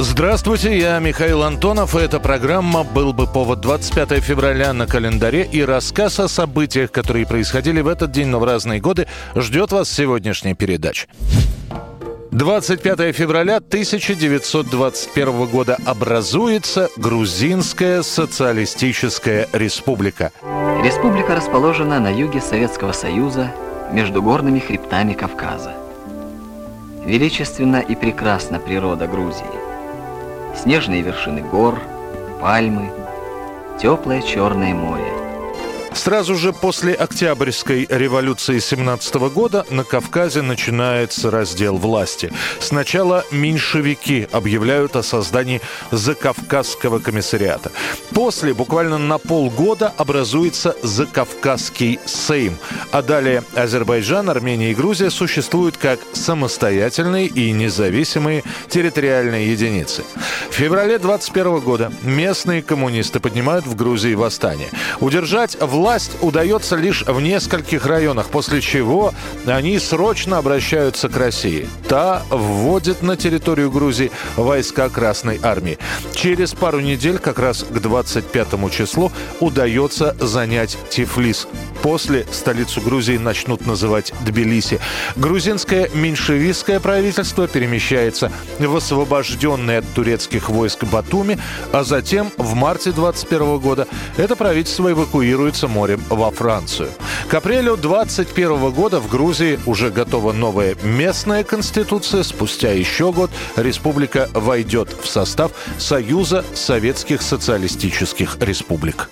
Здравствуйте, я Михаил Антонов, и эта программа «Был бы повод» 25 февраля на календаре и рассказ о событиях, которые происходили в этот день, но в разные годы, ждет вас сегодняшняя передача. 25 февраля 1921 года образуется Грузинская социалистическая республика. Республика расположена на юге Советского Союза, между горными хребтами Кавказа. Величественна и прекрасна природа Грузии. Снежные вершины гор, пальмы, теплое Черное море. Сразу же после Октябрьской революции 17 года на Кавказе начинается раздел власти. Сначала меньшевики объявляют о создании Закавказского комиссариата. После, буквально на полгода, образуется Закавказский Сейм. А далее Азербайджан, Армения и Грузия существуют как самостоятельные и независимые территориальные единицы. В феврале 21 года местные коммунисты поднимают в Грузии восстание. Удержать власть удается лишь в нескольких районах, после чего они срочно обращаются к России. Та вводит на территорию Грузии войска Красной Армии. Через пару недель, как раз к 25 числу, удается занять Тифлис. После столицу Грузии начнут называть Тбилиси. Грузинское меньшевистское правительство перемещается в освобожденный от турецких войск Батуми, а затем в марте 21 года это правительство эвакуируется морем во Францию. К апрелю 21 года в Грузии уже готова новая местная конституция. Спустя еще год республика войдет в состав Союза Советских Социалистических Республик.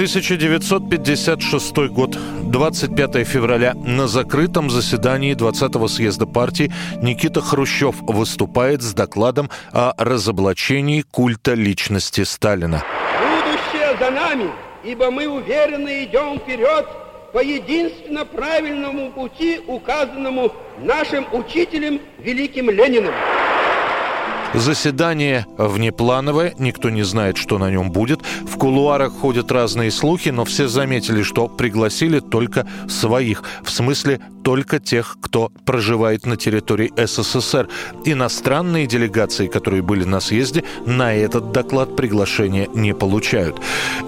1956 год, 25 февраля. На закрытом заседании 20-го съезда партии Никита Хрущев выступает с докладом о разоблачении культа личности Сталина. Будущее за нами, ибо мы уверенно идем вперед по единственно правильному пути, указанному нашим учителем великим Лениным. Заседание внеплановое, никто не знает, что на нем будет. В кулуарах ходят разные слухи, но все заметили, что пригласили только своих. В смысле, только тех, кто проживает на территории СССР. Иностранные делегации, которые были на съезде, на этот доклад приглашения не получают.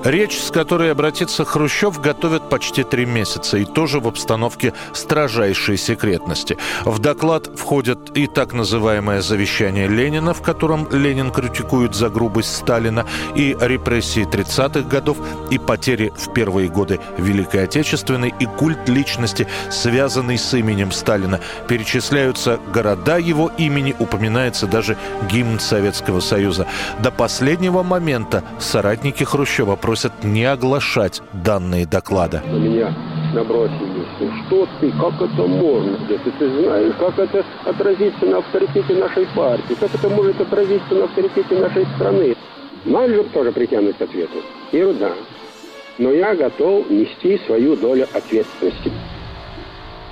Речь, с которой обратится Хрущев, готовят почти три месяца, и тоже в обстановке строжайшей секретности. В доклад входят и так называемое завещание Ленина, в котором Ленин критикует за грубость Сталина, и репрессии 30-х годов, и потери в первые годы Великой Отечественной, и культ личности, связанный с именем Сталина. Перечисляются города его имени, упоминается даже гимн Советского Союза. До последнего момента соратники Хрущева просят не оглашать данные доклада. на меня набросились. Что ты, как это можно? Если ты знаешь, как это отразится на авторитете нашей партии, как это может отразиться на авторитете нашей страны. Же тоже притянуть к ответу. И да. Но я готов нести свою долю ответственности.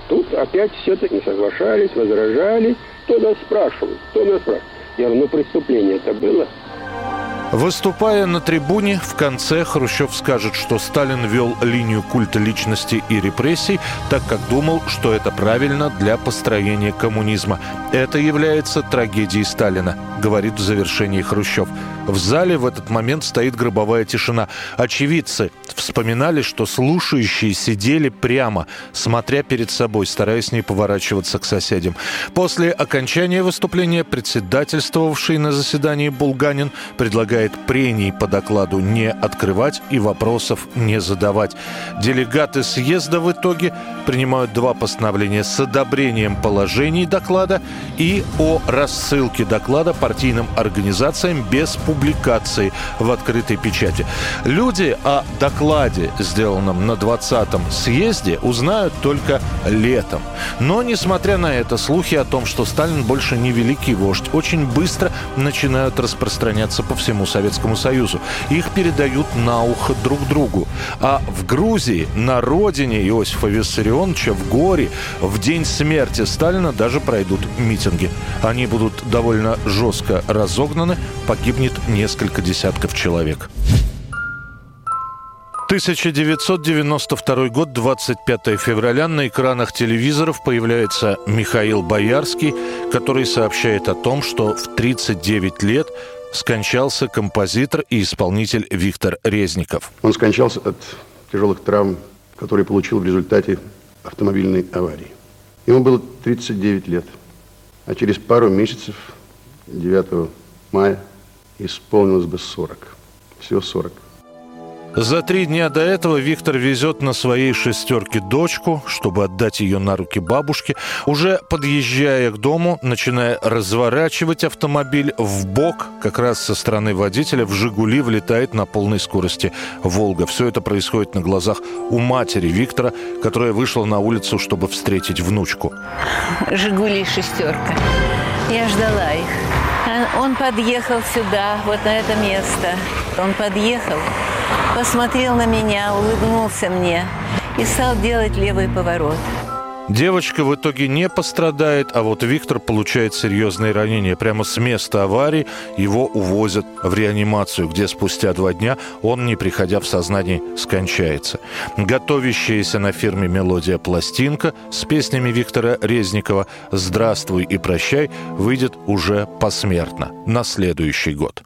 Тут опять все-таки не соглашались, возражали. Кто нас спрашивал? Кто нас спрашивал? Я говорю, ну преступление это было. Выступая на трибуне, в конце Хрущев скажет, что Сталин вел линию культа личности и репрессий, так как думал, что это правильно для построения коммунизма. Это является трагедией Сталина, говорит в завершении Хрущев. В зале в этот момент стоит гробовая тишина. Очевидцы вспоминали, что слушающие сидели прямо, смотря перед собой, стараясь не поворачиваться к соседям. После окончания выступления председательствовавший на заседании Булганин предлагает прений по докладу не открывать и вопросов не задавать. Делегаты съезда в итоге принимают два постановления с одобрением положений доклада и о рассылке доклада партийным организациям без публикации публикации в открытой печати. Люди о докладе, сделанном на 20-м съезде, узнают только летом. Но, несмотря на это, слухи о том, что Сталин больше не великий вождь, очень быстро начинают распространяться по всему Советскому Союзу. Их передают на ухо друг другу. А в Грузии, на родине Иосифа Виссарионовича, в горе, в день смерти Сталина даже пройдут митинги. Они будут довольно жестко разогнаны, погибнет несколько десятков человек. 1992 год, 25 февраля. На экранах телевизоров появляется Михаил Боярский, который сообщает о том, что в 39 лет скончался композитор и исполнитель Виктор Резников. Он скончался от тяжелых травм, которые получил в результате автомобильной аварии. Ему было 39 лет, а через пару месяцев, 9 мая, исполнилось бы 40. Всего 40. За три дня до этого Виктор везет на своей шестерке дочку, чтобы отдать ее на руки бабушке. Уже подъезжая к дому, начиная разворачивать автомобиль в бок, как раз со стороны водителя, в «Жигули» влетает на полной скорости «Волга». Все это происходит на глазах у матери Виктора, которая вышла на улицу, чтобы встретить внучку. «Жигули» шестерка. Я ждала их. Он подъехал сюда, вот на это место. Он подъехал, посмотрел на меня, улыбнулся мне и стал делать левый поворот. Девочка в итоге не пострадает, а вот Виктор получает серьезные ранения. Прямо с места аварии его увозят в реанимацию, где спустя два дня он, не приходя в сознание, скончается. Готовящаяся на фирме «Мелодия» пластинка с песнями Виктора Резникова «Здравствуй и прощай» выйдет уже посмертно на следующий год.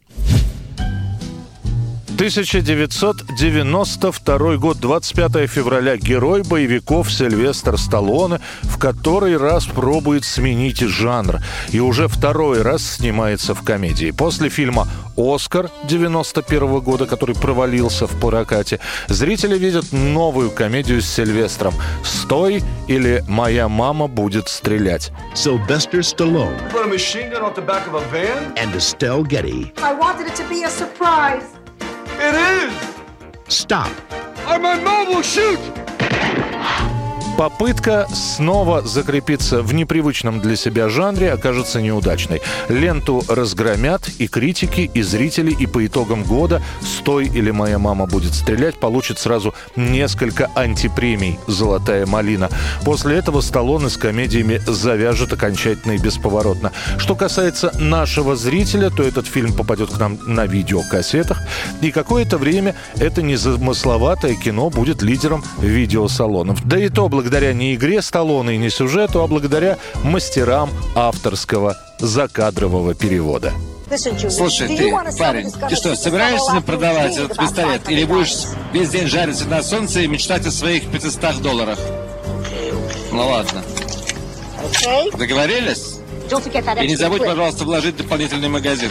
1992 год, 25 февраля. Герой боевиков Сильвестр Сталлоне в который раз пробует сменить жанр. И уже второй раз снимается в комедии. После фильма «Оскар» 91 года, который провалился в прокате, зрители видят новую комедию с Сильвестром «Стой» или «Моя мама будет стрелять». Sylvester Stallone. And Estelle Getty. I wanted it to be a surprise. It is! Stop. Or my mom will shoot! Попытка снова закрепиться в непривычном для себя жанре окажется неудачной. Ленту разгромят и критики, и зрители, и по итогам года «Стой» или «Моя мама будет стрелять» получит сразу несколько антипремий «Золотая малина». После этого Сталлоне с комедиями завяжет окончательно и бесповоротно. Что касается нашего зрителя, то этот фильм попадет к нам на видеокассетах, и какое-то время это незамысловатое кино будет лидером видеосалонов. Да и то благодаря благодаря не игре Сталлоне и не сюжету, а благодаря мастерам авторского закадрового перевода. Слушай, ты, парень, ты что, собираешься продавать этот пистолет? Или будешь весь день жариться на солнце и мечтать о своих 500 долларах? Ну ладно. Договорились? И не забудь, пожалуйста, вложить дополнительный магазин.